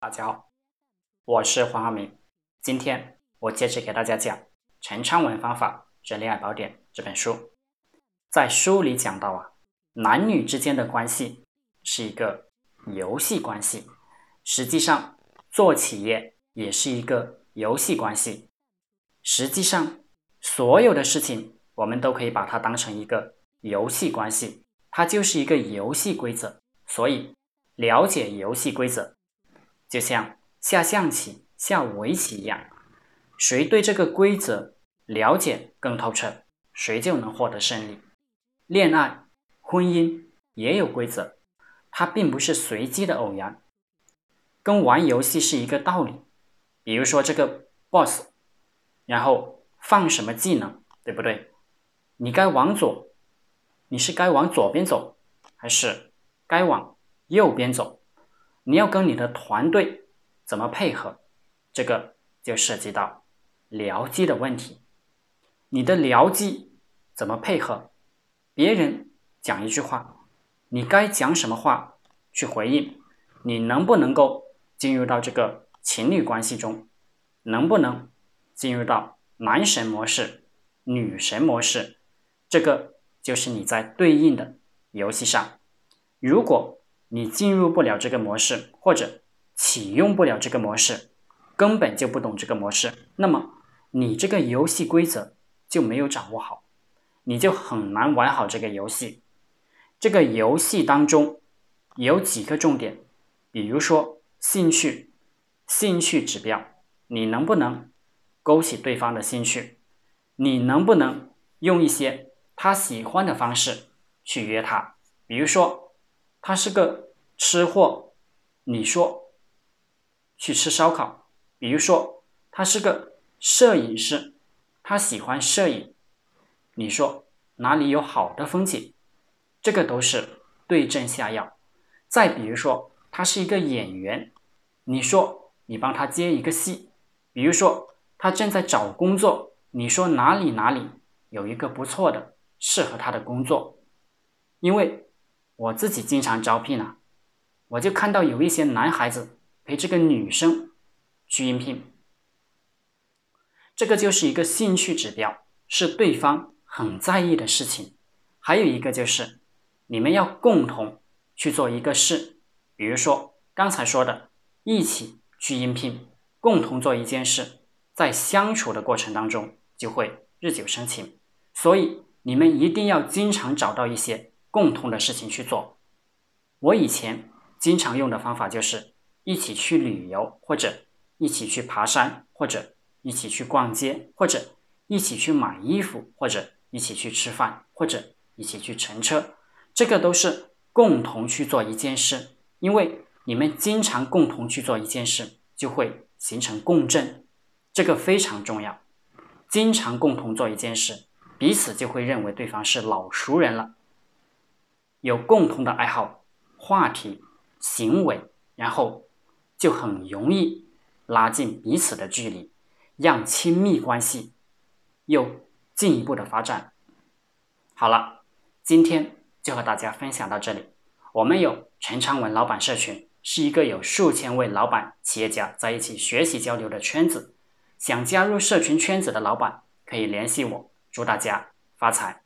大家好，我是黄浩明。今天我接着给大家讲《陈昌文方法之恋爱宝典》这本书。在书里讲到啊，男女之间的关系是一个游戏关系，实际上做企业也是一个游戏关系。实际上，所有的事情我们都可以把它当成一个游戏关系，它就是一个游戏规则。所以，了解游戏规则。就像下象棋、下围棋一样，谁对这个规则了解更透彻，谁就能获得胜利。恋爱、婚姻也有规则，它并不是随机的偶然，跟玩游戏是一个道理。比如说这个 boss，然后放什么技能，对不对？你该往左，你是该往左边走，还是该往右边走？你要跟你的团队怎么配合，这个就涉及到僚机的问题。你的僚机怎么配合？别人讲一句话，你该讲什么话去回应？你能不能够进入到这个情侣关系中？能不能进入到男神模式、女神模式？这个就是你在对应的游戏上，如果。你进入不了这个模式，或者启用不了这个模式，根本就不懂这个模式，那么你这个游戏规则就没有掌握好，你就很难玩好这个游戏。这个游戏当中有几个重点，比如说兴趣，兴趣指标，你能不能勾起对方的兴趣？你能不能用一些他喜欢的方式去约他？比如说。他是个吃货，你说去吃烧烤。比如说，他是个摄影师，他喜欢摄影，你说哪里有好的风景？这个都是对症下药。再比如说，他是一个演员，你说你帮他接一个戏。比如说，他正在找工作，你说哪里哪里有一个不错的、适合他的工作，因为。我自己经常招聘啊，我就看到有一些男孩子陪这个女生去应聘，这个就是一个兴趣指标，是对方很在意的事情。还有一个就是，你们要共同去做一个事，比如说刚才说的，一起去应聘，共同做一件事，在相处的过程当中就会日久生情。所以你们一定要经常找到一些。共同的事情去做。我以前经常用的方法就是一起去旅游，或者一起去爬山，或者一起去逛街，或者一起去买衣服，或者一起去吃饭，或者一起去乘车。这个都是共同去做一件事，因为你们经常共同去做一件事，就会形成共振，这个非常重要。经常共同做一件事，彼此就会认为对方是老熟人了。有共同的爱好、话题、行为，然后就很容易拉近彼此的距离，让亲密关系又进一步的发展。好了，今天就和大家分享到这里。我们有陈昌文老板社群，是一个有数千位老板、企业家在一起学习交流的圈子。想加入社群圈子的老板可以联系我。祝大家发财！